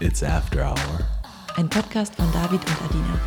It's After Hour. Ein Podcast von David und Adina.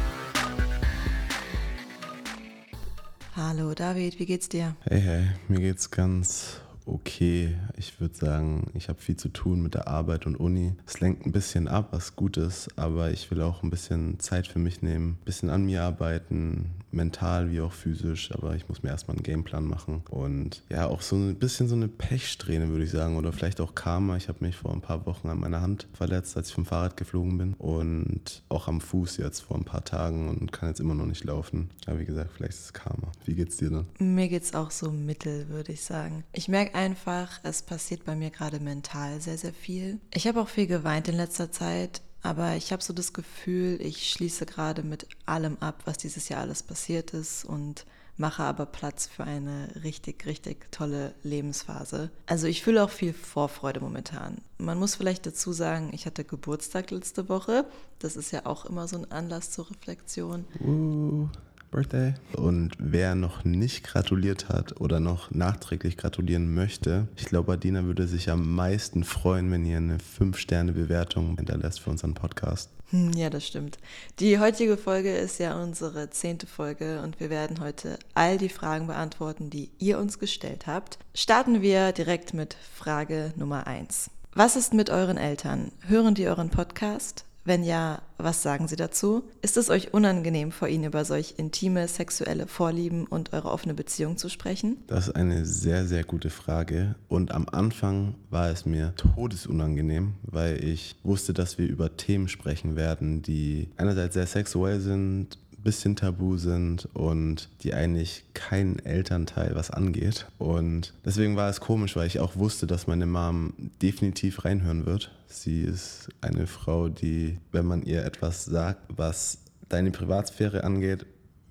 Hallo David, wie geht's dir? Hey, hey, mir geht's ganz okay. Ich würde sagen, ich habe viel zu tun mit der Arbeit und Uni. Es lenkt ein bisschen ab, was gut ist, aber ich will auch ein bisschen Zeit für mich nehmen, ein bisschen an mir arbeiten, mental wie auch physisch, aber ich muss mir erstmal einen Gameplan machen und ja, auch so ein bisschen so eine Pechsträhne, würde ich sagen, oder vielleicht auch Karma. Ich habe mich vor ein paar Wochen an meiner Hand verletzt, als ich vom Fahrrad geflogen bin und auch am Fuß jetzt vor ein paar Tagen und kann jetzt immer noch nicht laufen. Aber wie gesagt, vielleicht ist es Karma. Wie geht's dir dann? Mir geht's auch so mittel, würde ich sagen. Ich merke einfach, es passiert bei mir gerade mental sehr, sehr viel. Ich habe auch viel geweint in letzter Zeit. Aber ich habe so das Gefühl, ich schließe gerade mit allem ab, was dieses Jahr alles passiert ist und mache aber Platz für eine richtig, richtig tolle Lebensphase. Also ich fühle auch viel Vorfreude momentan. Man muss vielleicht dazu sagen, ich hatte Geburtstag letzte Woche. Das ist ja auch immer so ein Anlass zur Reflexion. Uh. Birthday. Und wer noch nicht gratuliert hat oder noch nachträglich gratulieren möchte, ich glaube, Adina würde sich am meisten freuen, wenn ihr eine 5-Sterne-Bewertung hinterlässt für unseren Podcast. Hm, ja, das stimmt. Die heutige Folge ist ja unsere zehnte Folge und wir werden heute all die Fragen beantworten, die ihr uns gestellt habt. Starten wir direkt mit Frage Nummer 1. Was ist mit euren Eltern? Hören die euren Podcast? Wenn ja, was sagen Sie dazu? Ist es euch unangenehm, vor Ihnen über solch intime sexuelle Vorlieben und eure offene Beziehung zu sprechen? Das ist eine sehr, sehr gute Frage. Und am Anfang war es mir todesunangenehm, weil ich wusste, dass wir über Themen sprechen werden, die einerseits sehr sexuell sind bisschen tabu sind und die eigentlich keinen Elternteil was angeht. Und deswegen war es komisch, weil ich auch wusste, dass meine Mom definitiv reinhören wird. Sie ist eine Frau, die, wenn man ihr etwas sagt, was deine Privatsphäre angeht,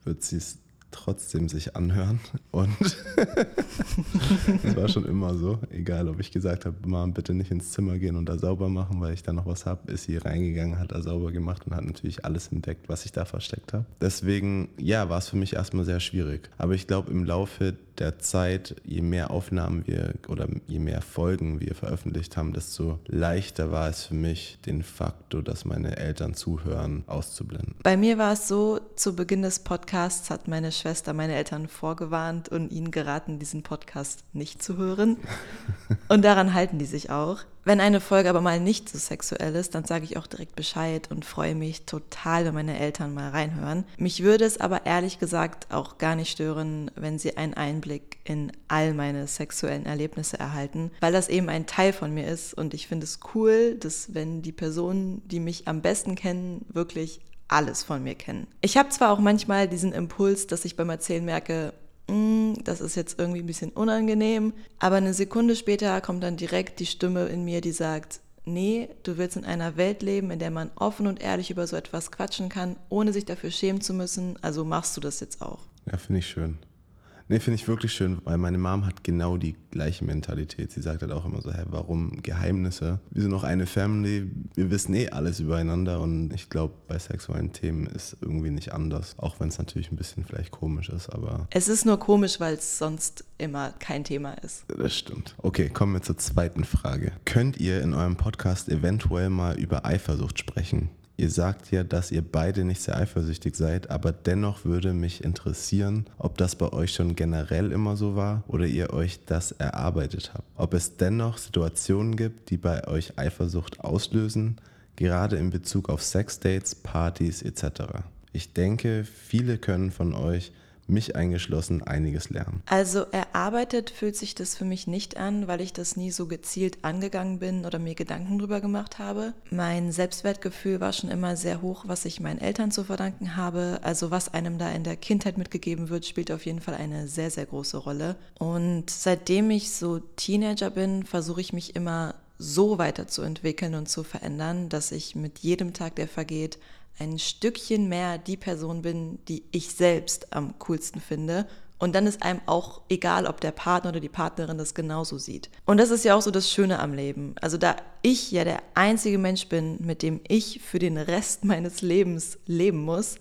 wird sie es trotzdem sich anhören. Und das war schon immer so. Egal, ob ich gesagt habe, Mom, bitte nicht ins Zimmer gehen und da sauber machen, weil ich da noch was habe, ist sie reingegangen, hat da sauber gemacht und hat natürlich alles entdeckt, was ich da versteckt habe. Deswegen, ja, war es für mich erstmal sehr schwierig. Aber ich glaube, im Laufe der Zeit, je mehr Aufnahmen wir oder je mehr Folgen wir veröffentlicht haben, desto leichter war es für mich, den Faktor, dass meine Eltern zuhören, auszublenden. Bei mir war es so, zu Beginn des Podcasts hat meine Schwester meine Eltern vorgewarnt und ihnen geraten, diesen Podcast nicht zu hören. Und daran halten die sich auch. Wenn eine Folge aber mal nicht so sexuell ist, dann sage ich auch direkt Bescheid und freue mich total, wenn meine Eltern mal reinhören. Mich würde es aber ehrlich gesagt auch gar nicht stören, wenn sie einen Einblick in all meine sexuellen Erlebnisse erhalten, weil das eben ein Teil von mir ist und ich finde es cool, dass wenn die Personen, die mich am besten kennen, wirklich alles von mir kennen. Ich habe zwar auch manchmal diesen Impuls, dass ich beim Erzählen merke, das ist jetzt irgendwie ein bisschen unangenehm, aber eine Sekunde später kommt dann direkt die Stimme in mir, die sagt, nee, du willst in einer Welt leben, in der man offen und ehrlich über so etwas quatschen kann, ohne sich dafür schämen zu müssen, also machst du das jetzt auch. Ja, finde ich schön. Nee, finde ich wirklich schön, weil meine Mom hat genau die gleiche Mentalität. Sie sagt halt auch immer so, hä, warum Geheimnisse? Wir sind noch eine Family, wir wissen eh alles übereinander und ich glaube, bei sexuellen Themen ist irgendwie nicht anders, auch wenn es natürlich ein bisschen vielleicht komisch ist, aber... Es ist nur komisch, weil es sonst immer kein Thema ist. Das stimmt. Okay, kommen wir zur zweiten Frage. Könnt ihr in eurem Podcast eventuell mal über Eifersucht sprechen? Ihr sagt ja, dass ihr beide nicht sehr eifersüchtig seid, aber dennoch würde mich interessieren, ob das bei euch schon generell immer so war oder ihr euch das erarbeitet habt. Ob es dennoch Situationen gibt, die bei euch Eifersucht auslösen, gerade in Bezug auf Sexdates, Partys etc. Ich denke, viele können von euch mich eingeschlossen, einiges lernen. Also erarbeitet fühlt sich das für mich nicht an, weil ich das nie so gezielt angegangen bin oder mir Gedanken drüber gemacht habe. Mein Selbstwertgefühl war schon immer sehr hoch, was ich meinen Eltern zu verdanken habe. Also was einem da in der Kindheit mitgegeben wird, spielt auf jeden Fall eine sehr, sehr große Rolle. Und seitdem ich so Teenager bin, versuche ich mich immer so weiterzuentwickeln und zu verändern, dass ich mit jedem Tag, der vergeht, ein Stückchen mehr die Person bin, die ich selbst am coolsten finde. Und dann ist einem auch egal, ob der Partner oder die Partnerin das genauso sieht. Und das ist ja auch so das Schöne am Leben. Also da ich ja der einzige Mensch bin, mit dem ich für den Rest meines Lebens leben muss,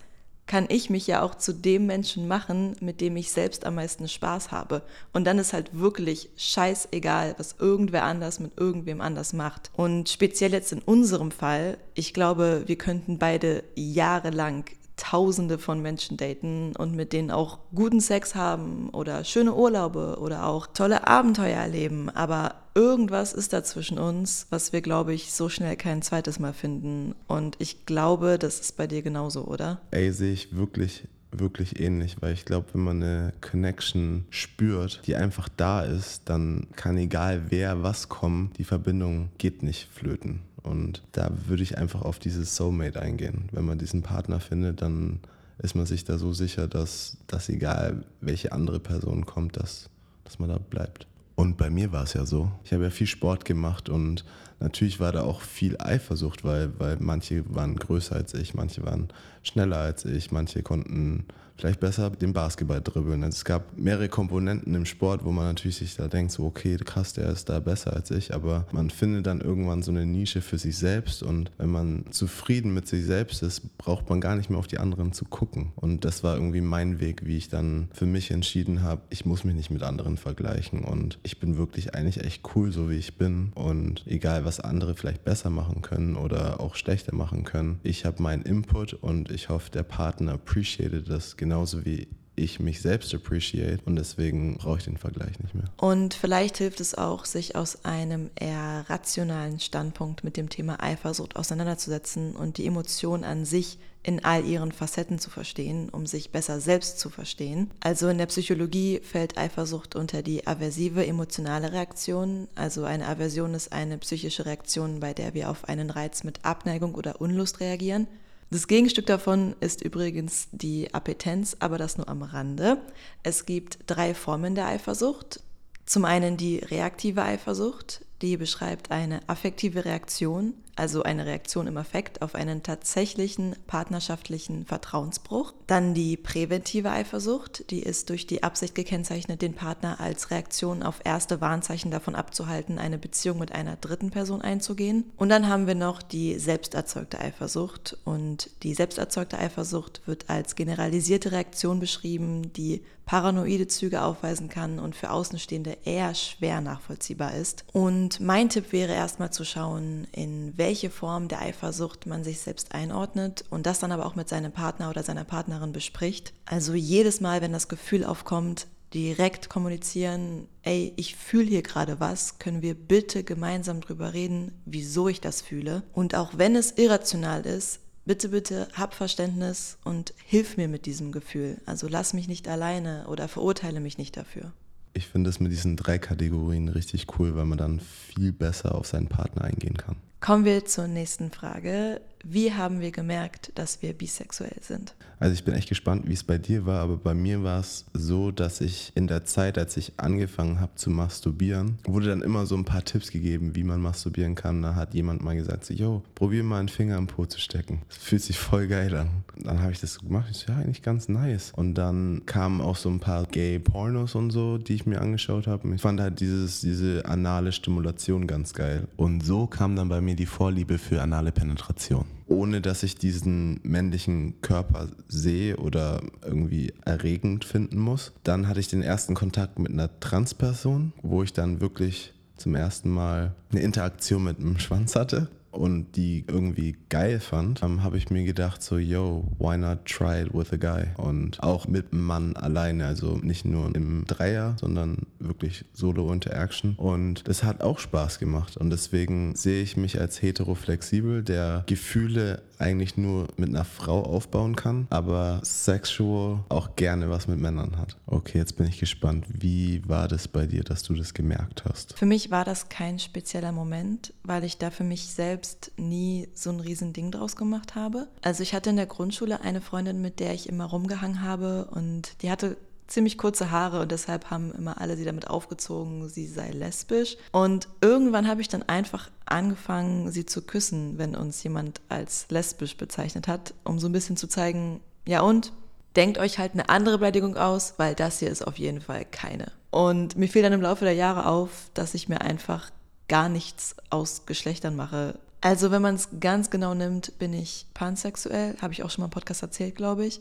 kann ich mich ja auch zu dem Menschen machen, mit dem ich selbst am meisten Spaß habe. Und dann ist halt wirklich scheißegal, was irgendwer anders mit irgendwem anders macht. Und speziell jetzt in unserem Fall, ich glaube, wir könnten beide jahrelang Tausende von Menschen daten und mit denen auch guten Sex haben oder schöne Urlaube oder auch tolle Abenteuer erleben. Aber irgendwas ist da zwischen uns, was wir, glaube ich, so schnell kein zweites Mal finden. Und ich glaube, das ist bei dir genauso, oder? Ey, sehe ich wirklich wirklich ähnlich, weil ich glaube, wenn man eine Connection spürt, die einfach da ist, dann kann egal wer was kommen, die Verbindung geht nicht flöten. Und da würde ich einfach auf dieses Soulmate eingehen. Wenn man diesen Partner findet, dann ist man sich da so sicher, dass, dass egal welche andere Person kommt, dass, dass man da bleibt. Und bei mir war es ja so. Ich habe ja viel Sport gemacht und natürlich war da auch viel Eifersucht, weil, weil manche waren größer als ich, manche waren schneller als ich, manche konnten vielleicht besser den Basketball dribbeln. Es gab mehrere Komponenten im Sport, wo man natürlich sich da denkt, so okay, krass, der ist da besser als ich, aber man findet dann irgendwann so eine Nische für sich selbst und wenn man zufrieden mit sich selbst ist, braucht man gar nicht mehr auf die anderen zu gucken. Und das war irgendwie mein Weg, wie ich dann für mich entschieden habe, ich muss mich nicht mit anderen vergleichen und ich bin wirklich eigentlich echt cool, so wie ich bin und egal, was andere vielleicht besser machen können oder auch schlechter machen können, ich habe meinen Input und ich hoffe, der Partner appreciated das genau genauso wie ich mich selbst appreciate und deswegen brauche ich den Vergleich nicht mehr. Und vielleicht hilft es auch, sich aus einem eher rationalen Standpunkt mit dem Thema Eifersucht auseinanderzusetzen und die Emotion an sich in all ihren Facetten zu verstehen, um sich besser selbst zu verstehen. Also in der Psychologie fällt Eifersucht unter die aversive emotionale Reaktion. Also eine Aversion ist eine psychische Reaktion, bei der wir auf einen Reiz mit Abneigung oder Unlust reagieren. Das Gegenstück davon ist übrigens die Appetenz, aber das nur am Rande. Es gibt drei Formen der Eifersucht. Zum einen die reaktive Eifersucht, die beschreibt eine affektive Reaktion, also eine Reaktion im Affekt auf einen tatsächlichen partnerschaftlichen Vertrauensbruch. Dann die präventive Eifersucht, die ist durch die Absicht gekennzeichnet, den Partner als Reaktion auf erste Warnzeichen davon abzuhalten, eine Beziehung mit einer dritten Person einzugehen. Und dann haben wir noch die selbsterzeugte Eifersucht. Und die selbsterzeugte Eifersucht wird als generalisierte Reaktion beschrieben, die paranoide Züge aufweisen kann und für Außenstehende eher schwer nachvollziehbar ist. Und mein Tipp wäre erstmal zu schauen, in welche Form der Eifersucht man sich selbst einordnet und das dann aber auch mit seinem Partner oder seiner Partnerin bespricht. Also jedes Mal, wenn das Gefühl aufkommt, direkt kommunizieren, ey, ich fühle hier gerade was, können wir bitte gemeinsam drüber reden, wieso ich das fühle. Und auch wenn es irrational ist, bitte, bitte hab Verständnis und hilf mir mit diesem Gefühl. Also lass mich nicht alleine oder verurteile mich nicht dafür. Ich finde es mit diesen drei Kategorien richtig cool, weil man dann viel besser auf seinen Partner eingehen kann. Kommen wir zur nächsten Frage. Wie haben wir gemerkt, dass wir bisexuell sind? Also ich bin echt gespannt, wie es bei dir war, aber bei mir war es so, dass ich in der Zeit, als ich angefangen habe zu masturbieren, wurde dann immer so ein paar Tipps gegeben, wie man masturbieren kann. Da hat jemand mal gesagt, so, yo, probier mal einen Finger im Po zu stecken. Das fühlt sich voll geil an. Dann habe ich das gemacht. Ich so, ja, eigentlich ganz nice. Und dann kamen auch so ein paar Gay-Pornos und so, die ich mir angeschaut habe. Ich fand halt dieses, diese anale Stimulation ganz geil. Und so kam dann bei mir die Vorliebe für anale Penetration ohne dass ich diesen männlichen Körper sehe oder irgendwie erregend finden muss. Dann hatte ich den ersten Kontakt mit einer Transperson, wo ich dann wirklich zum ersten Mal eine Interaktion mit einem Schwanz hatte und die irgendwie geil fand, ähm, habe ich mir gedacht so, yo, why not try it with a guy? Und auch mit einem Mann alleine, also nicht nur im Dreier, sondern wirklich Solo-Interaction. Und das hat auch Spaß gemacht. Und deswegen sehe ich mich als heteroflexibel, der Gefühle eigentlich nur mit einer Frau aufbauen kann, aber sexual auch gerne was mit Männern hat. Okay, jetzt bin ich gespannt. Wie war das bei dir, dass du das gemerkt hast? Für mich war das kein spezieller Moment, weil ich da für mich selbst nie so ein Riesending draus gemacht habe. Also ich hatte in der Grundschule eine Freundin, mit der ich immer rumgehangen habe und die hatte ziemlich kurze Haare und deshalb haben immer alle sie damit aufgezogen, sie sei lesbisch. Und irgendwann habe ich dann einfach angefangen, sie zu küssen, wenn uns jemand als lesbisch bezeichnet hat, um so ein bisschen zu zeigen, ja und, denkt euch halt eine andere Beleidigung aus, weil das hier ist auf jeden Fall keine. Und mir fiel dann im Laufe der Jahre auf, dass ich mir einfach gar nichts aus Geschlechtern mache. Also wenn man es ganz genau nimmt, bin ich pansexuell, habe ich auch schon mal im Podcast erzählt, glaube ich.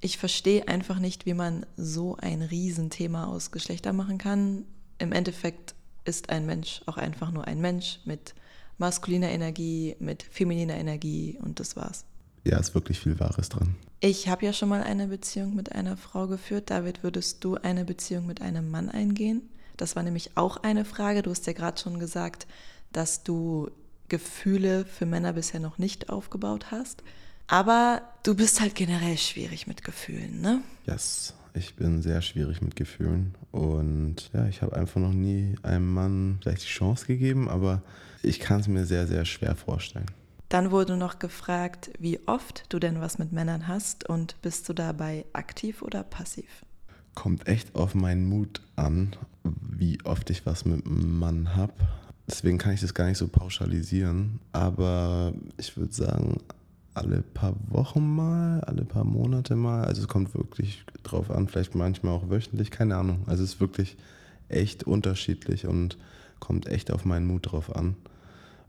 Ich verstehe einfach nicht, wie man so ein Riesenthema aus Geschlechter machen kann. Im Endeffekt ist ein Mensch auch einfach nur ein Mensch mit maskuliner Energie, mit femininer Energie und das war's. Ja, ist wirklich viel Wahres dran. Ich habe ja schon mal eine Beziehung mit einer Frau geführt. David, würdest du eine Beziehung mit einem Mann eingehen? Das war nämlich auch eine Frage. Du hast ja gerade schon gesagt, dass du Gefühle für Männer bisher noch nicht aufgebaut hast. Aber du bist halt generell schwierig mit Gefühlen, ne? Yes, ich bin sehr schwierig mit Gefühlen. Und ja, ich habe einfach noch nie einem Mann vielleicht die Chance gegeben, aber ich kann es mir sehr, sehr schwer vorstellen. Dann wurde noch gefragt, wie oft du denn was mit Männern hast und bist du dabei aktiv oder passiv? Kommt echt auf meinen Mut an, wie oft ich was mit einem Mann habe. Deswegen kann ich das gar nicht so pauschalisieren. Aber ich würde sagen, alle paar Wochen mal, alle paar Monate mal. Also es kommt wirklich drauf an, vielleicht manchmal auch wöchentlich, keine Ahnung. Also es ist wirklich echt unterschiedlich und kommt echt auf meinen Mut drauf an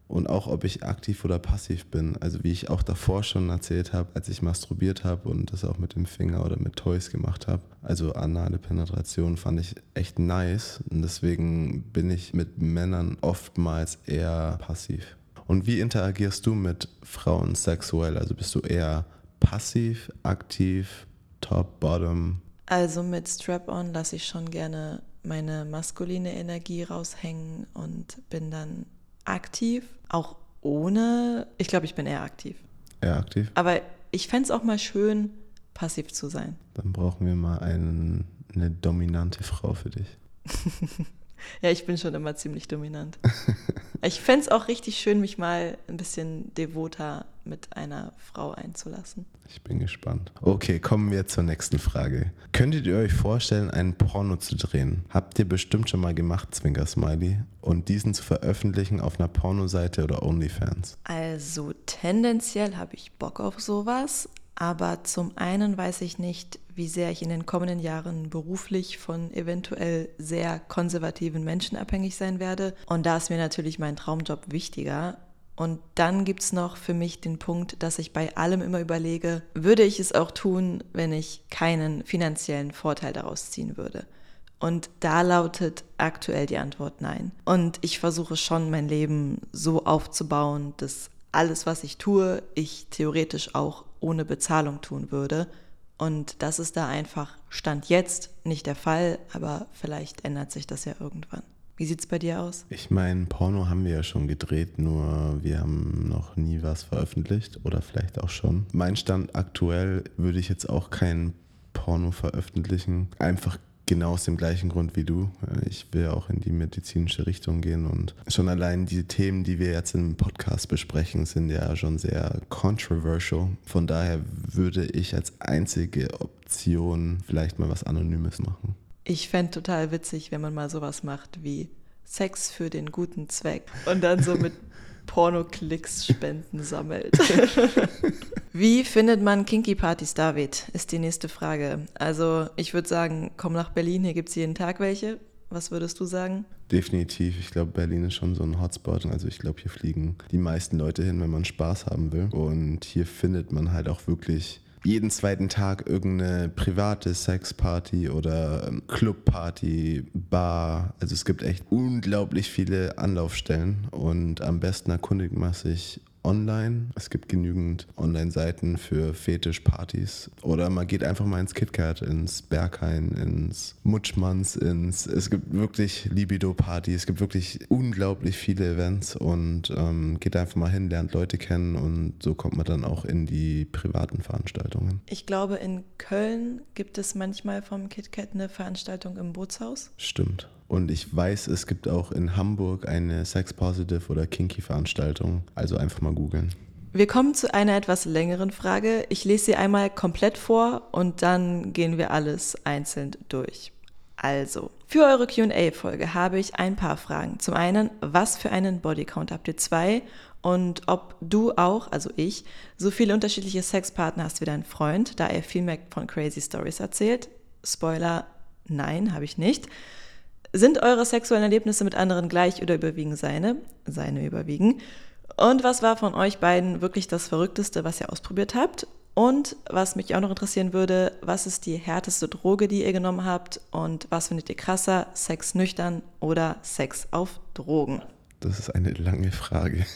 und auch ob ich aktiv oder passiv bin. Also wie ich auch davor schon erzählt habe, als ich masturbiert habe und das auch mit dem Finger oder mit Toys gemacht habe. Also anale Penetration fand ich echt nice und deswegen bin ich mit Männern oftmals eher passiv. Und wie interagierst du mit Frauen sexuell? Also bist du eher passiv, aktiv, top, bottom? Also mit Strap-on lasse ich schon gerne meine maskuline Energie raushängen und bin dann aktiv, auch ohne, ich glaube, ich bin eher aktiv. Eher aktiv? Aber ich fände es auch mal schön, passiv zu sein. Dann brauchen wir mal einen, eine dominante Frau für dich. ja, ich bin schon immer ziemlich dominant. ich fände es auch richtig schön, mich mal ein bisschen devoter mit einer Frau einzulassen. Ich bin gespannt. Okay, kommen wir zur nächsten Frage. Könntet ihr euch vorstellen, einen Porno zu drehen? Habt ihr bestimmt schon mal gemacht, Zwinker Smiley, und diesen zu veröffentlichen auf einer Pornoseite oder OnlyFans? Also tendenziell habe ich Bock auf sowas, aber zum einen weiß ich nicht, wie sehr ich in den kommenden Jahren beruflich von eventuell sehr konservativen Menschen abhängig sein werde. Und da ist mir natürlich mein Traumjob wichtiger. Und dann gibt es noch für mich den Punkt, dass ich bei allem immer überlege, würde ich es auch tun, wenn ich keinen finanziellen Vorteil daraus ziehen würde? Und da lautet aktuell die Antwort nein. Und ich versuche schon mein Leben so aufzubauen, dass alles, was ich tue, ich theoretisch auch ohne Bezahlung tun würde. Und das ist da einfach Stand jetzt nicht der Fall, aber vielleicht ändert sich das ja irgendwann. Wie sieht es bei dir aus? Ich meine, Porno haben wir ja schon gedreht, nur wir haben noch nie was veröffentlicht oder vielleicht auch schon. Mein Stand aktuell würde ich jetzt auch kein Porno veröffentlichen. Einfach genau aus dem gleichen Grund wie du. Ich will auch in die medizinische Richtung gehen und schon allein die Themen, die wir jetzt im Podcast besprechen, sind ja schon sehr controversial. Von daher würde ich als einzige Option vielleicht mal was Anonymes machen. Ich fände total witzig, wenn man mal sowas macht wie Sex für den guten Zweck und dann so mit Porno-Klicks Spenden sammelt. Wie findet man Kinky-Partys, David? Ist die nächste Frage. Also ich würde sagen, komm nach Berlin, hier gibt es jeden Tag welche. Was würdest du sagen? Definitiv. Ich glaube, Berlin ist schon so ein Hotspot. Also ich glaube, hier fliegen die meisten Leute hin, wenn man Spaß haben will. Und hier findet man halt auch wirklich jeden zweiten Tag irgendeine private Sexparty oder ähm, Clubparty, Bar. Also es gibt echt unglaublich viele Anlaufstellen und am besten erkundigt man sich online. Es gibt genügend Online-Seiten für Fetischpartys. Oder man geht einfach mal ins KitKat, ins Berghain, ins Mutschmanns, ins. Es gibt wirklich Libido-Partys, es gibt wirklich unglaublich viele Events und ähm, geht einfach mal hin, lernt Leute kennen und so kommt man dann auch in die privaten Veranstaltungen. Ich glaube, in Köln gibt es manchmal vom KitKat eine Veranstaltung im Bootshaus. Stimmt. Und ich weiß, es gibt auch in Hamburg eine Sex Positive oder Kinky Veranstaltung. Also einfach mal googeln. Wir kommen zu einer etwas längeren Frage. Ich lese sie einmal komplett vor und dann gehen wir alles einzeln durch. Also, für eure QA-Folge habe ich ein paar Fragen. Zum einen, was für einen Bodycount habt ihr zwei? Und ob du auch, also ich, so viele unterschiedliche Sexpartner hast wie dein Freund, da er viel mehr von Crazy Stories erzählt? Spoiler, nein, habe ich nicht. Sind eure sexuellen Erlebnisse mit anderen gleich oder überwiegen seine? Seine überwiegen. Und was war von euch beiden wirklich das Verrückteste, was ihr ausprobiert habt? Und was mich auch noch interessieren würde, was ist die härteste Droge, die ihr genommen habt und was findet ihr krasser, Sex nüchtern oder Sex auf Drogen? Das ist eine lange Frage.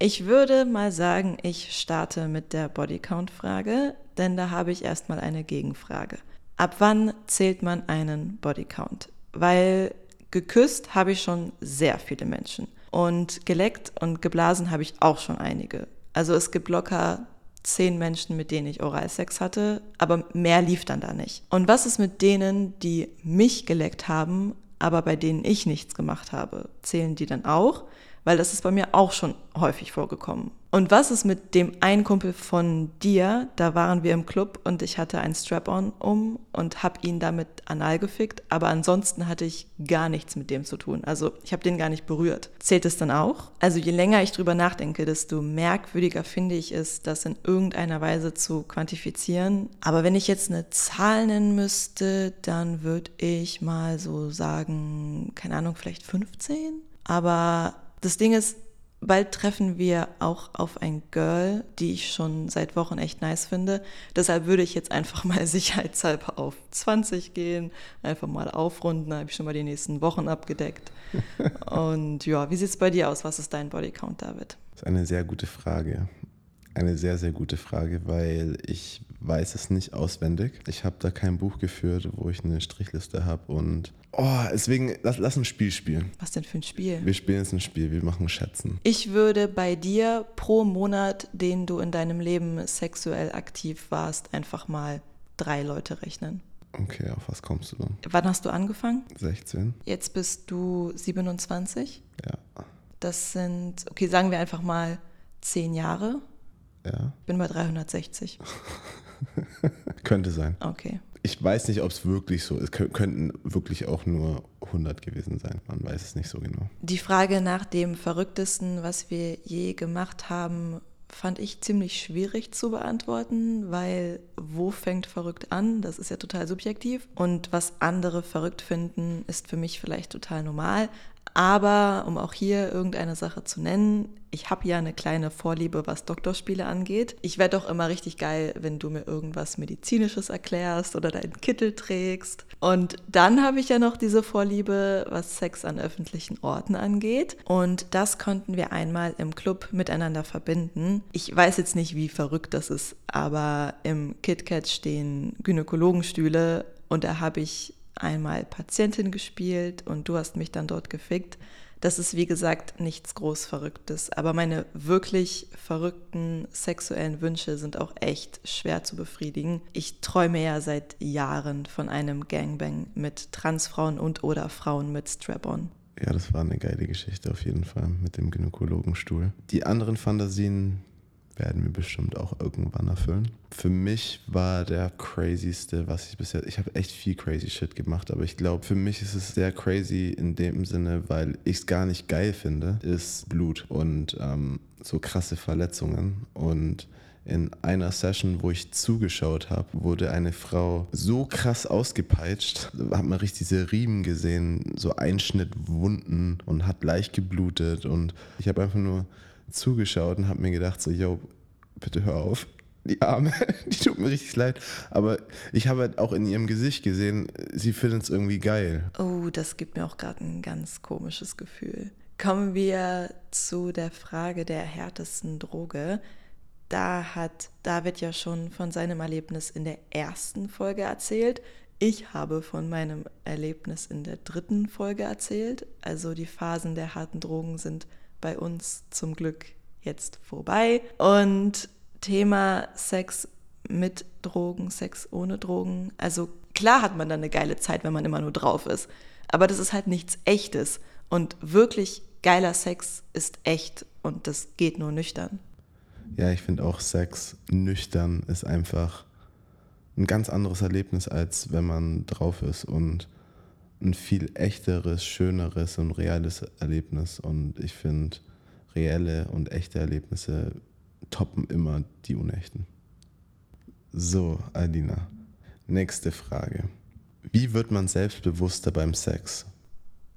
Ich würde mal sagen, ich starte mit der Bodycount-Frage, denn da habe ich erstmal eine Gegenfrage. Ab wann zählt man einen Bodycount? Weil geküsst habe ich schon sehr viele Menschen und geleckt und geblasen habe ich auch schon einige. Also es gibt locker zehn Menschen, mit denen ich Oralsex hatte, aber mehr lief dann da nicht. Und was ist mit denen, die mich geleckt haben, aber bei denen ich nichts gemacht habe? Zählen die dann auch? Weil das ist bei mir auch schon häufig vorgekommen. Und was ist mit dem einen Kumpel von dir? Da waren wir im Club und ich hatte ein Strap-on um und habe ihn damit anal gefickt, aber ansonsten hatte ich gar nichts mit dem zu tun. Also ich habe den gar nicht berührt. Zählt es dann auch? Also je länger ich drüber nachdenke, desto merkwürdiger finde ich es, das in irgendeiner Weise zu quantifizieren. Aber wenn ich jetzt eine Zahl nennen müsste, dann würde ich mal so sagen, keine Ahnung, vielleicht 15. Aber das Ding ist, bald treffen wir auch auf ein Girl, die ich schon seit Wochen echt nice finde. Deshalb würde ich jetzt einfach mal sicherheitshalber auf 20 gehen, einfach mal aufrunden, da habe ich schon mal die nächsten Wochen abgedeckt. Und ja, wie sieht es bei dir aus? Was ist dein Bodycount, David? Das ist eine sehr gute Frage. Eine sehr, sehr gute Frage, weil ich weiß es nicht auswendig. Ich habe da kein Buch geführt, wo ich eine Strichliste habe und oh, deswegen lass, lass ein Spiel spielen. Was denn für ein Spiel? Wir spielen jetzt ein Spiel, wir machen Schätzen. Ich würde bei dir pro Monat, den du in deinem Leben sexuell aktiv warst, einfach mal drei Leute rechnen. Okay, auf was kommst du dann? Wann hast du angefangen? 16. Jetzt bist du 27? Ja. Das sind, okay, sagen wir einfach mal zehn Jahre. Ja. Ich bin bei 360. Könnte sein. Okay. Ich weiß nicht, ob es wirklich so ist. Es könnten wirklich auch nur 100 gewesen sein. Man weiß es nicht so genau. Die Frage nach dem Verrücktesten, was wir je gemacht haben, fand ich ziemlich schwierig zu beantworten, weil wo fängt verrückt an? Das ist ja total subjektiv. Und was andere verrückt finden, ist für mich vielleicht total normal. Aber um auch hier irgendeine Sache zu nennen, ich habe ja eine kleine Vorliebe, was Doktorspiele angeht. Ich werde auch immer richtig geil, wenn du mir irgendwas Medizinisches erklärst oder deinen Kittel trägst. Und dann habe ich ja noch diese Vorliebe, was Sex an öffentlichen Orten angeht. Und das konnten wir einmal im Club miteinander verbinden. Ich weiß jetzt nicht, wie verrückt das ist, aber im KitKat stehen Gynäkologenstühle und da habe ich einmal Patientin gespielt und du hast mich dann dort gefickt. Das ist wie gesagt nichts groß Verrücktes, aber meine wirklich verrückten sexuellen Wünsche sind auch echt schwer zu befriedigen. Ich träume ja seit Jahren von einem Gangbang mit Transfrauen und oder Frauen mit Strap-on. Ja, das war eine geile Geschichte auf jeden Fall mit dem Gynäkologenstuhl. Die anderen Fantasien werden wir bestimmt auch irgendwann erfüllen. Für mich war der crazyste, was ich bisher, ich habe echt viel crazy Shit gemacht, aber ich glaube, für mich ist es sehr crazy in dem Sinne, weil ich es gar nicht geil finde, ist Blut und ähm, so krasse Verletzungen und in einer Session, wo ich zugeschaut habe, wurde eine Frau so krass ausgepeitscht. Da hat man richtig diese Riemen gesehen, so Einschnittwunden und hat leicht geblutet. Und ich habe einfach nur zugeschaut und habe mir gedacht, so, yo, bitte hör auf. Die Arme, die tut mir richtig leid. Aber ich habe halt auch in ihrem Gesicht gesehen, sie findet es irgendwie geil. Oh, das gibt mir auch gerade ein ganz komisches Gefühl. Kommen wir zu der Frage der härtesten Droge. Da hat David ja schon von seinem Erlebnis in der ersten Folge erzählt. Ich habe von meinem Erlebnis in der dritten Folge erzählt. Also die Phasen der harten Drogen sind bei uns zum Glück jetzt vorbei. Und Thema Sex mit Drogen, Sex ohne Drogen. Also klar hat man dann eine geile Zeit, wenn man immer nur drauf ist. Aber das ist halt nichts Echtes. Und wirklich geiler Sex ist echt und das geht nur nüchtern. Ja, ich finde auch Sex nüchtern ist einfach ein ganz anderes Erlebnis, als wenn man drauf ist. Und ein viel echteres, schöneres und reales Erlebnis. Und ich finde, reelle und echte Erlebnisse toppen immer die unechten. So, Alina, nächste Frage. Wie wird man selbstbewusster beim Sex?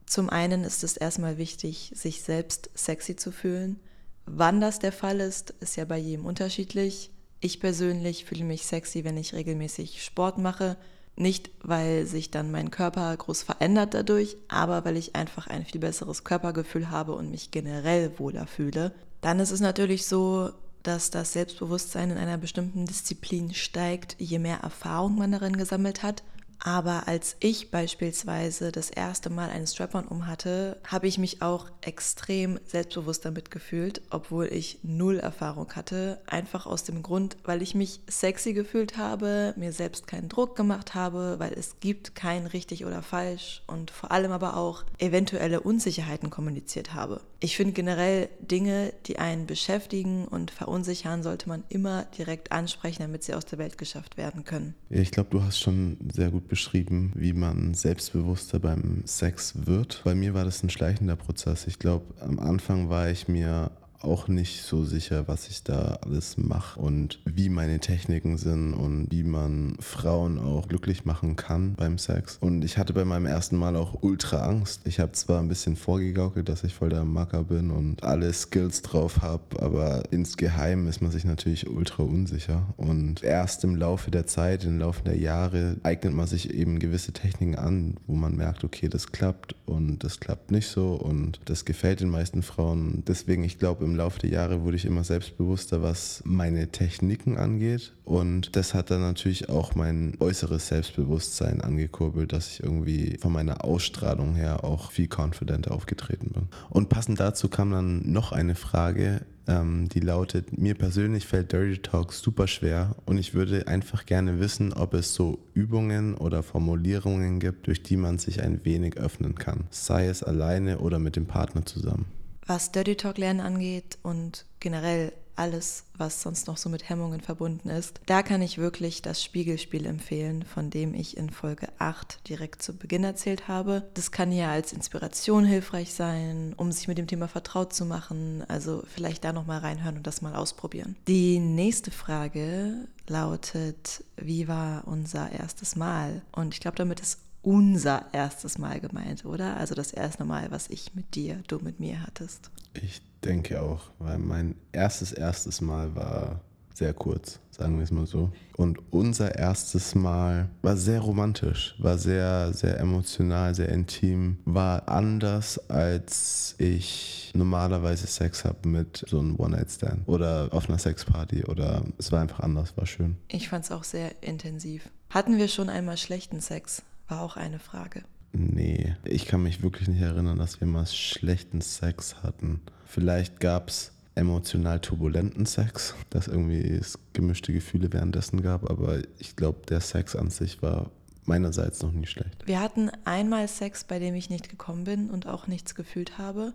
Zum einen ist es erstmal wichtig, sich selbst sexy zu fühlen. Wann das der Fall ist, ist ja bei jedem unterschiedlich. Ich persönlich fühle mich sexy, wenn ich regelmäßig Sport mache. Nicht, weil sich dann mein Körper groß verändert dadurch, aber weil ich einfach ein viel besseres Körpergefühl habe und mich generell wohler fühle. Dann ist es natürlich so, dass das Selbstbewusstsein in einer bestimmten Disziplin steigt, je mehr Erfahrung man darin gesammelt hat. Aber als ich beispielsweise das erste Mal einen Strap-on um hatte, habe ich mich auch extrem selbstbewusst damit gefühlt, obwohl ich null Erfahrung hatte. Einfach aus dem Grund, weil ich mich sexy gefühlt habe, mir selbst keinen Druck gemacht habe, weil es gibt kein richtig oder falsch und vor allem aber auch eventuelle Unsicherheiten kommuniziert habe. Ich finde generell Dinge, die einen beschäftigen und verunsichern, sollte man immer direkt ansprechen, damit sie aus der Welt geschafft werden können. Ich glaube, du hast schon sehr gut beschrieben, wie man selbstbewusster beim Sex wird. Bei mir war das ein schleichender Prozess. Ich glaube, am Anfang war ich mir auch nicht so sicher, was ich da alles mache und wie meine Techniken sind und wie man Frauen auch glücklich machen kann beim Sex. Und ich hatte bei meinem ersten Mal auch ultra Angst. Ich habe zwar ein bisschen vorgegaukelt, dass ich voll der Macker bin und alle Skills drauf habe, aber insgeheim ist man sich natürlich ultra unsicher. Und erst im Laufe der Zeit, im Laufe der Jahre eignet man sich eben gewisse Techniken an, wo man merkt, okay, das klappt und das klappt nicht so und das gefällt den meisten Frauen. Deswegen, ich glaube, im Laufe der Jahre wurde ich immer selbstbewusster, was meine Techniken angeht. Und das hat dann natürlich auch mein äußeres Selbstbewusstsein angekurbelt, dass ich irgendwie von meiner Ausstrahlung her auch viel confidenter aufgetreten bin. Und passend dazu kam dann noch eine Frage, ähm, die lautet, mir persönlich fällt Dirty Talk super schwer und ich würde einfach gerne wissen, ob es so Übungen oder Formulierungen gibt, durch die man sich ein wenig öffnen kann, sei es alleine oder mit dem Partner zusammen was Dirty Talk Lernen angeht und generell alles, was sonst noch so mit Hemmungen verbunden ist, da kann ich wirklich das Spiegelspiel empfehlen, von dem ich in Folge 8 direkt zu Beginn erzählt habe. Das kann ja als Inspiration hilfreich sein, um sich mit dem Thema vertraut zu machen. Also vielleicht da nochmal reinhören und das mal ausprobieren. Die nächste Frage lautet, wie war unser erstes Mal? Und ich glaube, damit ist unser erstes Mal gemeint, oder? Also das erste Mal, was ich mit dir, du mit mir hattest. Ich denke auch, weil mein erstes erstes Mal war sehr kurz, sagen wir es mal so. Und unser erstes Mal war sehr romantisch, war sehr, sehr emotional, sehr intim, war anders, als ich normalerweise Sex habe mit so einem One-Night-Stand oder auf einer Sexparty oder es war einfach anders, war schön. Ich fand es auch sehr intensiv. Hatten wir schon einmal schlechten Sex? War auch eine Frage. Nee, ich kann mich wirklich nicht erinnern, dass wir mal schlechten Sex hatten. Vielleicht gab es emotional turbulenten Sex, dass irgendwie es gemischte Gefühle währenddessen gab, aber ich glaube, der Sex an sich war meinerseits noch nie schlecht. Wir hatten einmal Sex, bei dem ich nicht gekommen bin und auch nichts gefühlt habe.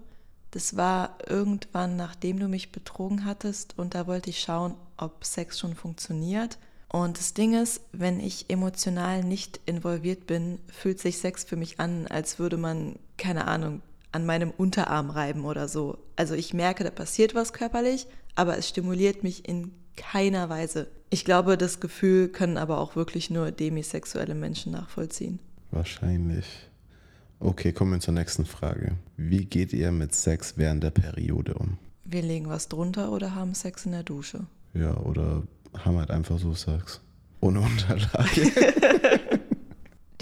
Das war irgendwann, nachdem du mich betrogen hattest und da wollte ich schauen, ob Sex schon funktioniert. Und das Ding ist, wenn ich emotional nicht involviert bin, fühlt sich Sex für mich an, als würde man, keine Ahnung, an meinem Unterarm reiben oder so. Also ich merke, da passiert was körperlich, aber es stimuliert mich in keiner Weise. Ich glaube, das Gefühl können aber auch wirklich nur demisexuelle Menschen nachvollziehen. Wahrscheinlich. Okay, kommen wir zur nächsten Frage. Wie geht ihr mit Sex während der Periode um? Wir legen was drunter oder haben Sex in der Dusche. Ja, oder haben halt einfach so Sex. Ohne Unterlage.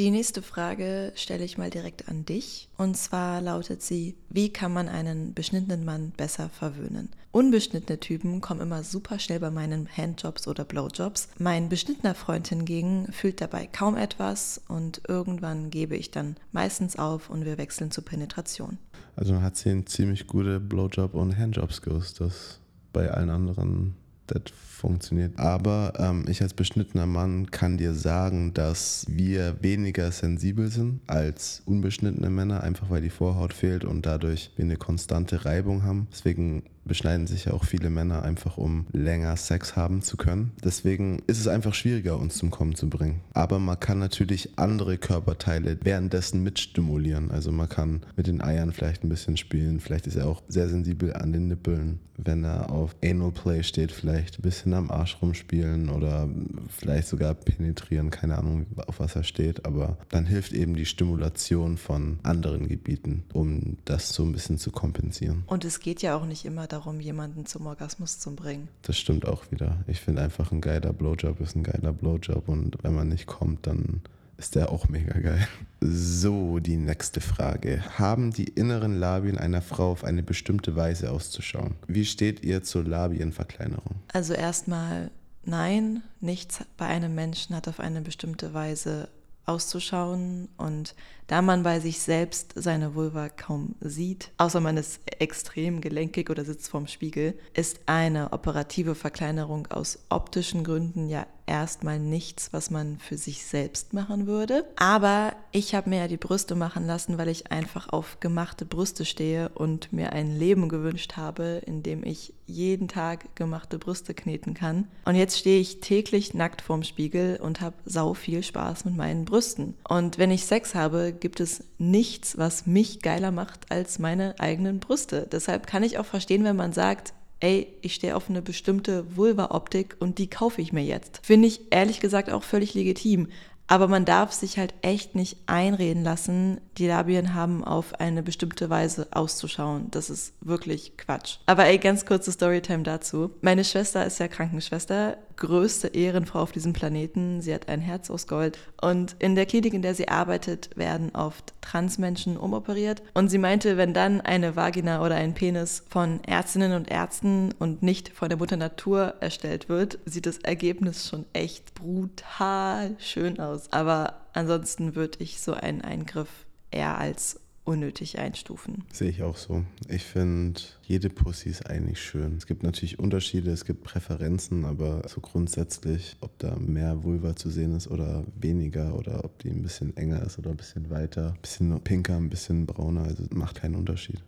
Die nächste Frage stelle ich mal direkt an dich. Und zwar lautet sie, wie kann man einen beschnittenen Mann besser verwöhnen? Unbeschnittene Typen kommen immer super schnell bei meinen Handjobs oder Blowjobs. Mein beschnittener Freund hingegen fühlt dabei kaum etwas und irgendwann gebe ich dann meistens auf und wir wechseln zur Penetration. Also man hat sie ziemlich gute Blowjob- und Handjob-Skills, das bei allen anderen das funktioniert. Aber ähm, ich als beschnittener Mann kann dir sagen, dass wir weniger sensibel sind als unbeschnittene Männer, einfach weil die Vorhaut fehlt und dadurch wir eine konstante Reibung haben. Deswegen beschneiden sich ja auch viele Männer einfach, um länger Sex haben zu können. Deswegen ist es einfach schwieriger, uns zum Kommen zu bringen. Aber man kann natürlich andere Körperteile währenddessen mitstimulieren. Also man kann mit den Eiern vielleicht ein bisschen spielen. Vielleicht ist er auch sehr sensibel an den Nippeln. Wenn er auf Anal Play steht, vielleicht ein bisschen am Arsch rumspielen oder vielleicht sogar penetrieren. Keine Ahnung, auf was er steht. Aber dann hilft eben die Stimulation von anderen Gebieten, um das so ein bisschen zu kompensieren. Und es geht ja auch nicht immer darum, jemanden zum Orgasmus zu bringen. Das stimmt auch wieder. Ich finde einfach ein geiler Blowjob ist ein geiler Blowjob und wenn man nicht kommt, dann ist der auch mega geil. So, die nächste Frage. Haben die inneren Labien einer Frau auf eine bestimmte Weise auszuschauen? Wie steht ihr zur Labienverkleinerung? Also erstmal nein, nichts bei einem Menschen hat auf eine bestimmte Weise auszuschauen. Und da man bei sich selbst seine Vulva kaum sieht, außer man ist extrem gelenkig oder sitzt vorm Spiegel, ist eine operative Verkleinerung aus optischen Gründen ja erstmal nichts, was man für sich selbst machen würde. Aber ich habe mir ja die Brüste machen lassen, weil ich einfach auf gemachte Brüste stehe und mir ein Leben gewünscht habe, in dem ich jeden Tag gemachte Brüste kneten kann. Und jetzt stehe ich täglich nackt vorm Spiegel und habe sau viel Spaß mit meinen Brüsten. Und wenn ich Sex habe, gibt es nichts, was mich geiler macht als meine eigenen Brüste. Deshalb kann ich auch verstehen, wenn man sagt, ey, ich stehe auf eine bestimmte Vulva-Optik und die kaufe ich mir jetzt. Finde ich ehrlich gesagt auch völlig legitim. Aber man darf sich halt echt nicht einreden lassen, die Labien haben auf eine bestimmte Weise auszuschauen. Das ist wirklich Quatsch. Aber ey, ganz kurze Storytime dazu. Meine Schwester ist ja Krankenschwester, größte Ehrenfrau auf diesem Planeten. Sie hat ein Herz aus Gold. Und in der Klinik, in der sie arbeitet, werden oft Transmenschen umoperiert. Und sie meinte, wenn dann eine Vagina oder ein Penis von Ärztinnen und Ärzten und nicht von der Mutter Natur erstellt wird, sieht das Ergebnis schon echt brutal schön aus. Aber ansonsten würde ich so einen Eingriff eher als unnötig einstufen. Sehe ich auch so. Ich finde, jede Pussy ist eigentlich schön. Es gibt natürlich Unterschiede, es gibt Präferenzen, aber so grundsätzlich, ob da mehr Vulva zu sehen ist oder weniger oder ob die ein bisschen enger ist oder ein bisschen weiter, ein bisschen pinker, ein bisschen brauner, also macht keinen Unterschied.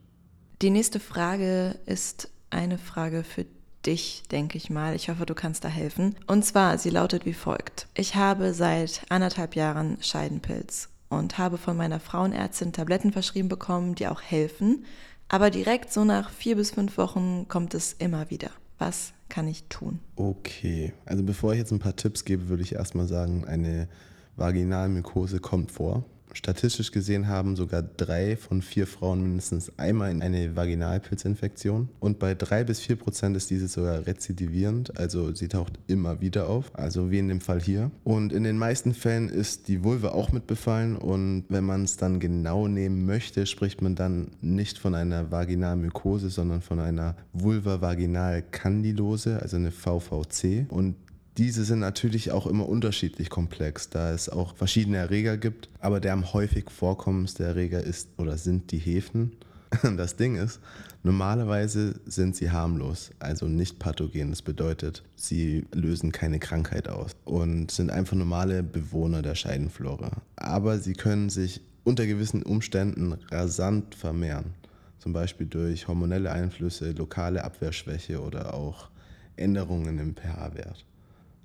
Die nächste Frage ist eine Frage für dich, denke ich mal. Ich hoffe, du kannst da helfen. Und zwar, sie lautet wie folgt. Ich habe seit anderthalb Jahren Scheidenpilz und habe von meiner Frauenärztin Tabletten verschrieben bekommen, die auch helfen. Aber direkt so nach vier bis fünf Wochen kommt es immer wieder. Was kann ich tun? Okay, also bevor ich jetzt ein paar Tipps gebe, würde ich erstmal sagen, eine Vaginalmykose kommt vor. Statistisch gesehen haben sogar drei von vier Frauen mindestens einmal eine Vaginalpilzinfektion. Und bei drei bis vier Prozent ist diese sogar rezidivierend, also sie taucht immer wieder auf, also wie in dem Fall hier. Und in den meisten Fällen ist die Vulva auch mit befallen. Und wenn man es dann genau nehmen möchte, spricht man dann nicht von einer Vaginalmykose, sondern von einer Vulva-Vaginal-Kandilose, also eine VVC. Und diese sind natürlich auch immer unterschiedlich komplex, da es auch verschiedene Erreger gibt. Aber der am häufig vorkommendste Erreger ist oder sind die Hefen. Das Ding ist, normalerweise sind sie harmlos, also nicht pathogen. Das bedeutet, sie lösen keine Krankheit aus und sind einfach normale Bewohner der Scheidenflora. Aber sie können sich unter gewissen Umständen rasant vermehren. Zum Beispiel durch hormonelle Einflüsse, lokale Abwehrschwäche oder auch Änderungen im pH-Wert.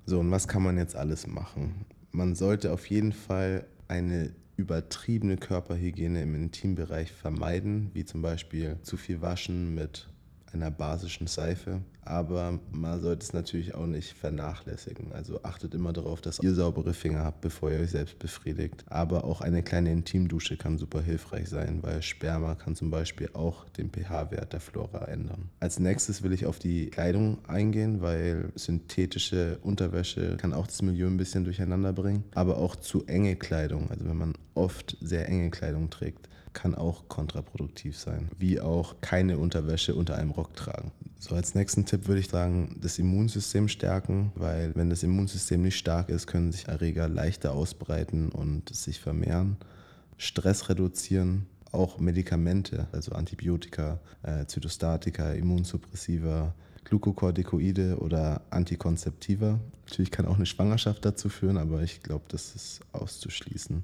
So, und was kann man jetzt alles machen? Man sollte auf jeden Fall eine übertriebene Körperhygiene im Intimbereich vermeiden, wie zum Beispiel zu viel Waschen mit einer basischen Seife. Aber man sollte es natürlich auch nicht vernachlässigen. Also achtet immer darauf, dass ihr saubere Finger habt, bevor ihr euch selbst befriedigt. Aber auch eine kleine Intimdusche kann super hilfreich sein, weil Sperma kann zum Beispiel auch den pH-Wert der Flora ändern. Als nächstes will ich auf die Kleidung eingehen, weil synthetische Unterwäsche kann auch das Milieu ein bisschen durcheinander bringen. Aber auch zu enge Kleidung, also wenn man oft sehr enge Kleidung trägt, kann auch kontraproduktiv sein, wie auch keine Unterwäsche unter einem Rock tragen. So als nächsten Tipp würde ich sagen, das Immunsystem stärken, weil wenn das Immunsystem nicht stark ist, können sich Erreger leichter ausbreiten und sich vermehren. Stress reduzieren, auch Medikamente, also Antibiotika, äh, Zytostatika, Immunsuppressiva, Glukokortikoide oder Antikonzeptiva. Natürlich kann auch eine Schwangerschaft dazu führen, aber ich glaube, das ist auszuschließen.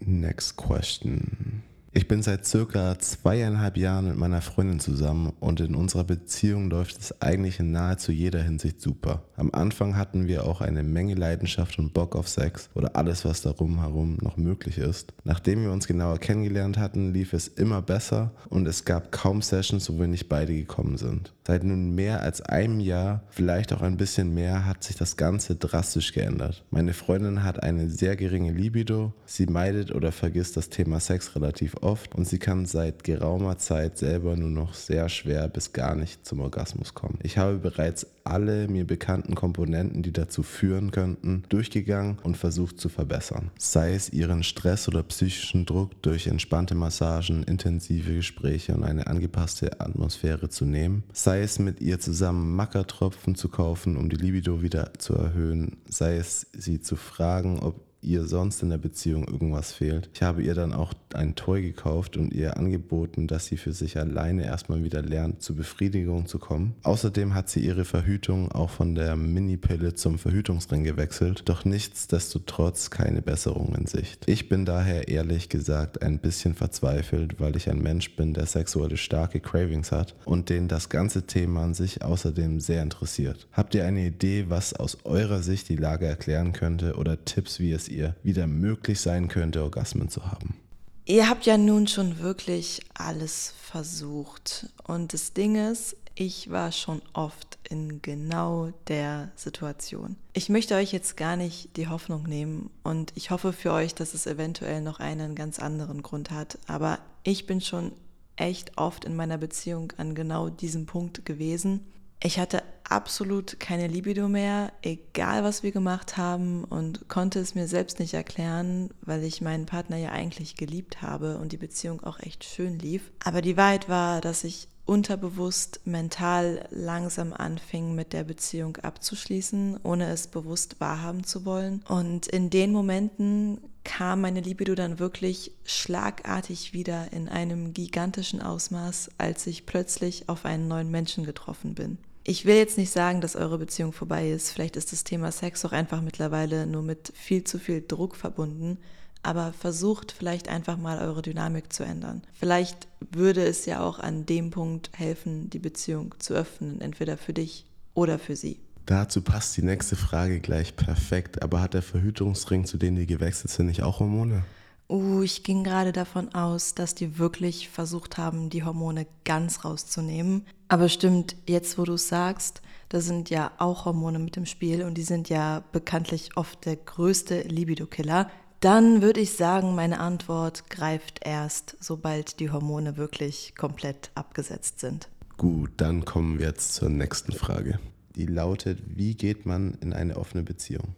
Next question. Ich bin seit circa zweieinhalb Jahren mit meiner Freundin zusammen und in unserer Beziehung läuft es eigentlich in nahezu jeder Hinsicht super. Am Anfang hatten wir auch eine Menge Leidenschaft und Bock auf Sex oder alles, was darum herum noch möglich ist. Nachdem wir uns genauer kennengelernt hatten, lief es immer besser und es gab kaum Sessions, wo wir nicht beide gekommen sind. Seit nun mehr als einem Jahr, vielleicht auch ein bisschen mehr, hat sich das Ganze drastisch geändert. Meine Freundin hat eine sehr geringe Libido, sie meidet oder vergisst das Thema Sex relativ oft und sie kann seit geraumer Zeit selber nur noch sehr schwer bis gar nicht zum Orgasmus kommen. Ich habe bereits alle mir bekannten Komponenten, die dazu führen könnten, durchgegangen und versucht zu verbessern. Sei es ihren Stress oder psychischen Druck durch entspannte Massagen, intensive Gespräche und eine angepasste Atmosphäre zu nehmen, sei es mit ihr zusammen Mackertropfen zu kaufen, um die Libido wieder zu erhöhen, sei es sie zu fragen, ob ihr sonst in der Beziehung irgendwas fehlt. Ich habe ihr dann auch ein Toy gekauft und ihr angeboten, dass sie für sich alleine erstmal wieder lernt, zur Befriedigung zu kommen. Außerdem hat sie ihre Verhütung auch von der Mini-Pille zum Verhütungsring gewechselt, doch nichtsdestotrotz keine Besserung in Sicht. Ich bin daher ehrlich gesagt ein bisschen verzweifelt, weil ich ein Mensch bin, der sexuelle starke Cravings hat und den das ganze Thema an sich außerdem sehr interessiert. Habt ihr eine Idee, was aus eurer Sicht die Lage erklären könnte oder Tipps, wie es ihr wieder möglich sein könnte, Orgasmen zu haben? Ihr habt ja nun schon wirklich alles versucht. Und das Ding ist, ich war schon oft in genau der Situation. Ich möchte euch jetzt gar nicht die Hoffnung nehmen und ich hoffe für euch, dass es eventuell noch einen ganz anderen Grund hat. Aber ich bin schon echt oft in meiner Beziehung an genau diesem Punkt gewesen ich hatte absolut keine Libido mehr, egal was wir gemacht haben und konnte es mir selbst nicht erklären, weil ich meinen Partner ja eigentlich geliebt habe und die Beziehung auch echt schön lief. Aber die Wahrheit war, dass ich unterbewusst mental langsam anfing, mit der Beziehung abzuschließen, ohne es bewusst wahrhaben zu wollen. Und in den Momenten kam meine Libido dann wirklich schlagartig wieder in einem gigantischen Ausmaß, als ich plötzlich auf einen neuen Menschen getroffen bin. Ich will jetzt nicht sagen, dass eure Beziehung vorbei ist. Vielleicht ist das Thema Sex auch einfach mittlerweile nur mit viel zu viel Druck verbunden. Aber versucht vielleicht einfach mal eure Dynamik zu ändern. Vielleicht würde es ja auch an dem Punkt helfen, die Beziehung zu öffnen, entweder für dich oder für sie. Dazu passt die nächste Frage gleich perfekt. Aber hat der Verhütungsring, zu dem die gewechselt sind, nicht auch Hormone? Uh, ich ging gerade davon aus, dass die wirklich versucht haben, die Hormone ganz rauszunehmen. Aber stimmt, jetzt wo du es sagst, da sind ja auch Hormone mit im Spiel und die sind ja bekanntlich oft der größte Libido-Killer. Dann würde ich sagen, meine Antwort greift erst, sobald die Hormone wirklich komplett abgesetzt sind. Gut, dann kommen wir jetzt zur nächsten Frage. Die lautet, wie geht man in eine offene Beziehung?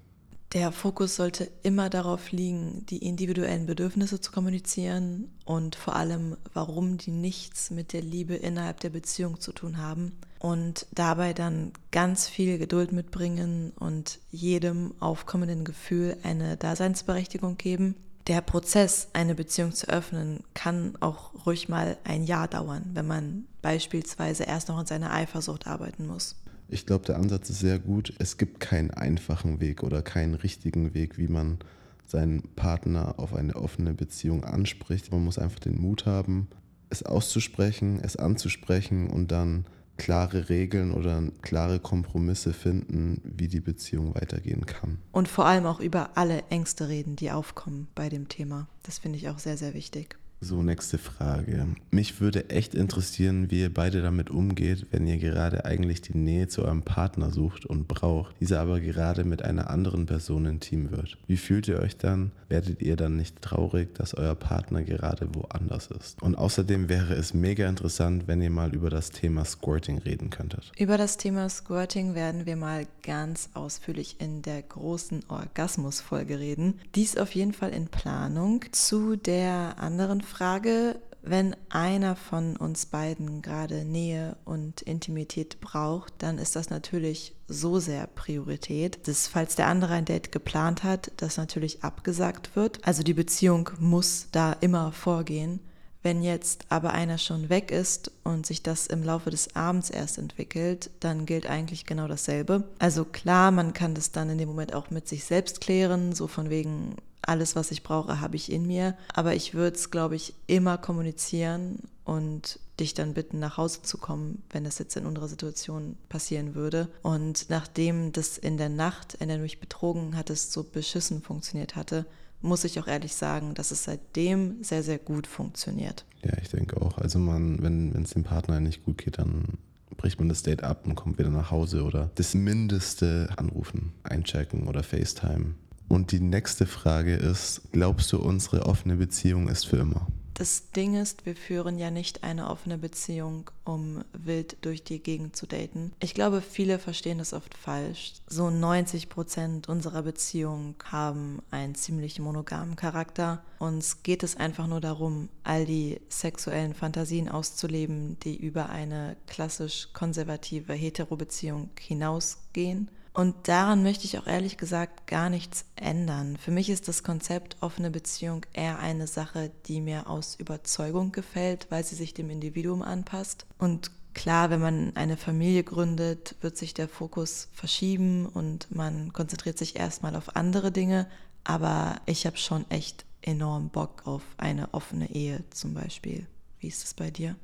Der Fokus sollte immer darauf liegen, die individuellen Bedürfnisse zu kommunizieren und vor allem, warum die nichts mit der Liebe innerhalb der Beziehung zu tun haben. Und dabei dann ganz viel Geduld mitbringen und jedem aufkommenden Gefühl eine Daseinsberechtigung geben. Der Prozess, eine Beziehung zu öffnen, kann auch ruhig mal ein Jahr dauern, wenn man beispielsweise erst noch an seiner Eifersucht arbeiten muss. Ich glaube, der Ansatz ist sehr gut. Es gibt keinen einfachen Weg oder keinen richtigen Weg, wie man seinen Partner auf eine offene Beziehung anspricht. Man muss einfach den Mut haben, es auszusprechen, es anzusprechen und dann klare Regeln oder klare Kompromisse finden, wie die Beziehung weitergehen kann. Und vor allem auch über alle Ängste reden, die aufkommen bei dem Thema. Das finde ich auch sehr, sehr wichtig. So, nächste Frage. Mich würde echt interessieren, wie ihr beide damit umgeht, wenn ihr gerade eigentlich die Nähe zu eurem Partner sucht und braucht, dieser aber gerade mit einer anderen Person intim wird. Wie fühlt ihr euch dann? Werdet ihr dann nicht traurig, dass euer Partner gerade woanders ist? Und außerdem wäre es mega interessant, wenn ihr mal über das Thema Squirting reden könntet. Über das Thema Squirting werden wir mal ganz ausführlich in der großen Orgasmus-Folge reden. Dies auf jeden Fall in Planung. Zu der anderen Frage Frage, wenn einer von uns beiden gerade Nähe und Intimität braucht, dann ist das natürlich so sehr Priorität, dass falls der andere ein Date geplant hat, das natürlich abgesagt wird. Also die Beziehung muss da immer vorgehen. Wenn jetzt aber einer schon weg ist und sich das im Laufe des Abends erst entwickelt, dann gilt eigentlich genau dasselbe. Also klar, man kann das dann in dem Moment auch mit sich selbst klären, so von wegen, alles, was ich brauche, habe ich in mir. Aber ich würde es, glaube ich, immer kommunizieren und dich dann bitten, nach Hause zu kommen, wenn das jetzt in unserer Situation passieren würde. Und nachdem das in der Nacht, in der du mich betrogen hattest, so beschissen funktioniert hatte, muss ich auch ehrlich sagen, dass es seitdem sehr, sehr gut funktioniert. Ja, ich denke auch. Also man, wenn es dem Partner nicht gut geht, dann bricht man das Date ab und kommt wieder nach Hause oder das Mindeste anrufen, einchecken oder FaceTime und die nächste Frage ist, glaubst du, unsere offene Beziehung ist für immer? Das Ding ist, wir führen ja nicht eine offene Beziehung, um wild durch die Gegend zu daten. Ich glaube, viele verstehen das oft falsch. So 90 Prozent unserer Beziehung haben einen ziemlich monogamen Charakter. Uns geht es einfach nur darum, all die sexuellen Fantasien auszuleben, die über eine klassisch konservative Hetero-Beziehung hinausgehen. Und daran möchte ich auch ehrlich gesagt gar nichts ändern. Für mich ist das Konzept offene Beziehung eher eine Sache, die mir aus Überzeugung gefällt, weil sie sich dem Individuum anpasst. Und klar, wenn man eine Familie gründet, wird sich der Fokus verschieben und man konzentriert sich erstmal auf andere Dinge. Aber ich habe schon echt enorm Bock auf eine offene Ehe zum Beispiel. Wie ist es bei dir?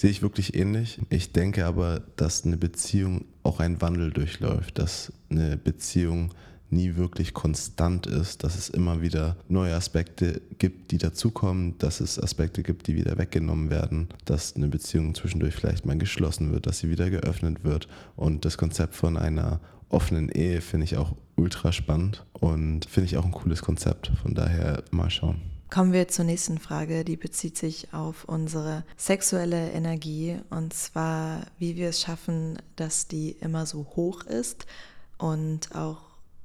Sehe ich wirklich ähnlich. Ich denke aber, dass eine Beziehung auch einen Wandel durchläuft, dass eine Beziehung nie wirklich konstant ist, dass es immer wieder neue Aspekte gibt, die dazukommen, dass es Aspekte gibt, die wieder weggenommen werden, dass eine Beziehung zwischendurch vielleicht mal geschlossen wird, dass sie wieder geöffnet wird. Und das Konzept von einer offenen Ehe finde ich auch ultra spannend und finde ich auch ein cooles Konzept. Von daher mal schauen. Kommen wir zur nächsten Frage, die bezieht sich auf unsere sexuelle Energie. Und zwar, wie wir es schaffen, dass die immer so hoch ist. Und auch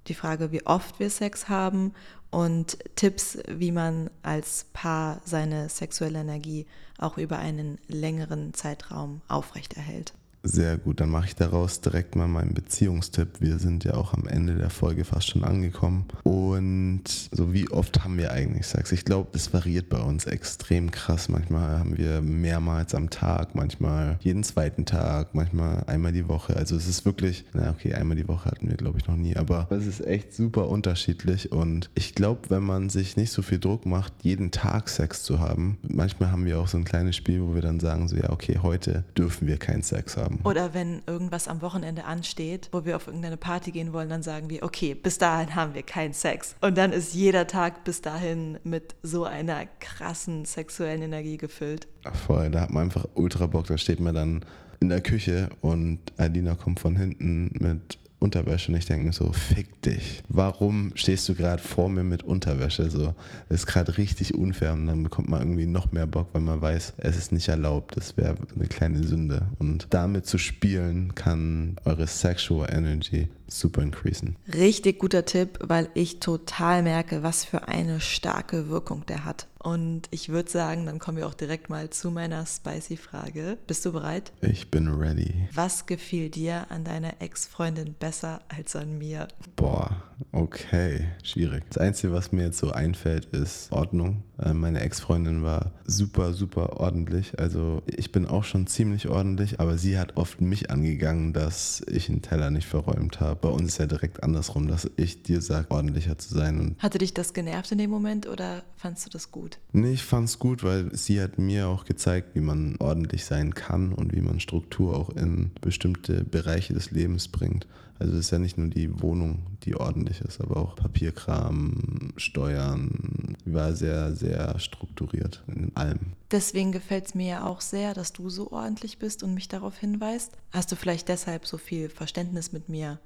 die Frage, wie oft wir Sex haben. Und Tipps, wie man als Paar seine sexuelle Energie auch über einen längeren Zeitraum aufrechterhält. Sehr gut, dann mache ich daraus direkt mal meinen Beziehungstipp. Wir sind ja auch am Ende der Folge fast schon angekommen. Und so wie oft haben wir eigentlich Sex? Ich glaube, das variiert bei uns extrem krass. Manchmal haben wir mehrmals am Tag, manchmal jeden zweiten Tag, manchmal einmal die Woche. Also es ist wirklich, na okay, einmal die Woche hatten wir, glaube ich, noch nie. Aber es ist echt super unterschiedlich. Und ich glaube, wenn man sich nicht so viel Druck macht, jeden Tag Sex zu haben, manchmal haben wir auch so ein kleines Spiel, wo wir dann sagen, so ja, okay, heute dürfen wir keinen Sex haben haben. Oder wenn irgendwas am Wochenende ansteht, wo wir auf irgendeine Party gehen wollen, dann sagen wir, okay, bis dahin haben wir keinen Sex. Und dann ist jeder Tag bis dahin mit so einer krassen sexuellen Energie gefüllt. Ach voll, da hat man einfach ultra Bock. Da steht man dann in der Küche und Alina kommt von hinten mit Unterwäsche und ich denke mir so, fick dich. Warum stehst du gerade vor mir mit Unterwäsche? So, das ist gerade richtig unfair und dann bekommt man irgendwie noch mehr Bock, weil man weiß, es ist nicht erlaubt. Das wäre eine kleine Sünde. Und damit zu spielen kann eure Sexual Energy super increasen. Richtig guter Tipp, weil ich total merke, was für eine starke Wirkung der hat. Und ich würde sagen, dann kommen wir auch direkt mal zu meiner spicy Frage. Bist du bereit? Ich bin ready. Was gefiel dir an deiner Ex-Freundin besser als an mir? Boah, okay, schwierig. Das Einzige, was mir jetzt so einfällt, ist Ordnung. Äh, meine Ex-Freundin war super, super ordentlich. Also ich bin auch schon ziemlich ordentlich, aber sie hat oft mich angegangen, dass ich einen Teller nicht verräumt habe. Bei uns ist ja direkt andersrum, dass ich dir sage, ordentlicher zu sein. Hatte dich das genervt in dem Moment oder fandst du das gut? Nee, ich fand es gut, weil sie hat mir auch gezeigt, wie man ordentlich sein kann und wie man Struktur auch in bestimmte Bereiche des Lebens bringt. Also es ist ja nicht nur die Wohnung, die ordentlich ist, aber auch Papierkram, Steuern. War sehr, sehr strukturiert in allem. Deswegen gefällt es mir ja auch sehr, dass du so ordentlich bist und mich darauf hinweist. Hast du vielleicht deshalb so viel Verständnis mit mir,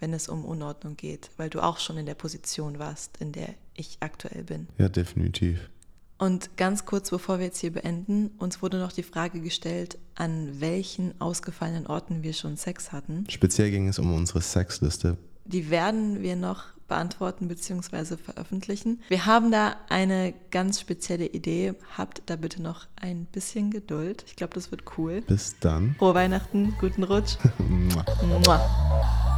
wenn es um Unordnung geht, weil du auch schon in der Position warst, in der ich aktuell bin? Ja, definitiv. Und ganz kurz bevor wir jetzt hier beenden, uns wurde noch die Frage gestellt, an welchen ausgefallenen Orten wir schon Sex hatten. Speziell ging es um unsere Sexliste. Die werden wir noch beantworten bzw. veröffentlichen. Wir haben da eine ganz spezielle Idee. Habt da bitte noch ein bisschen Geduld. Ich glaube, das wird cool. Bis dann. Frohe Weihnachten, guten Rutsch. Mua. Mua.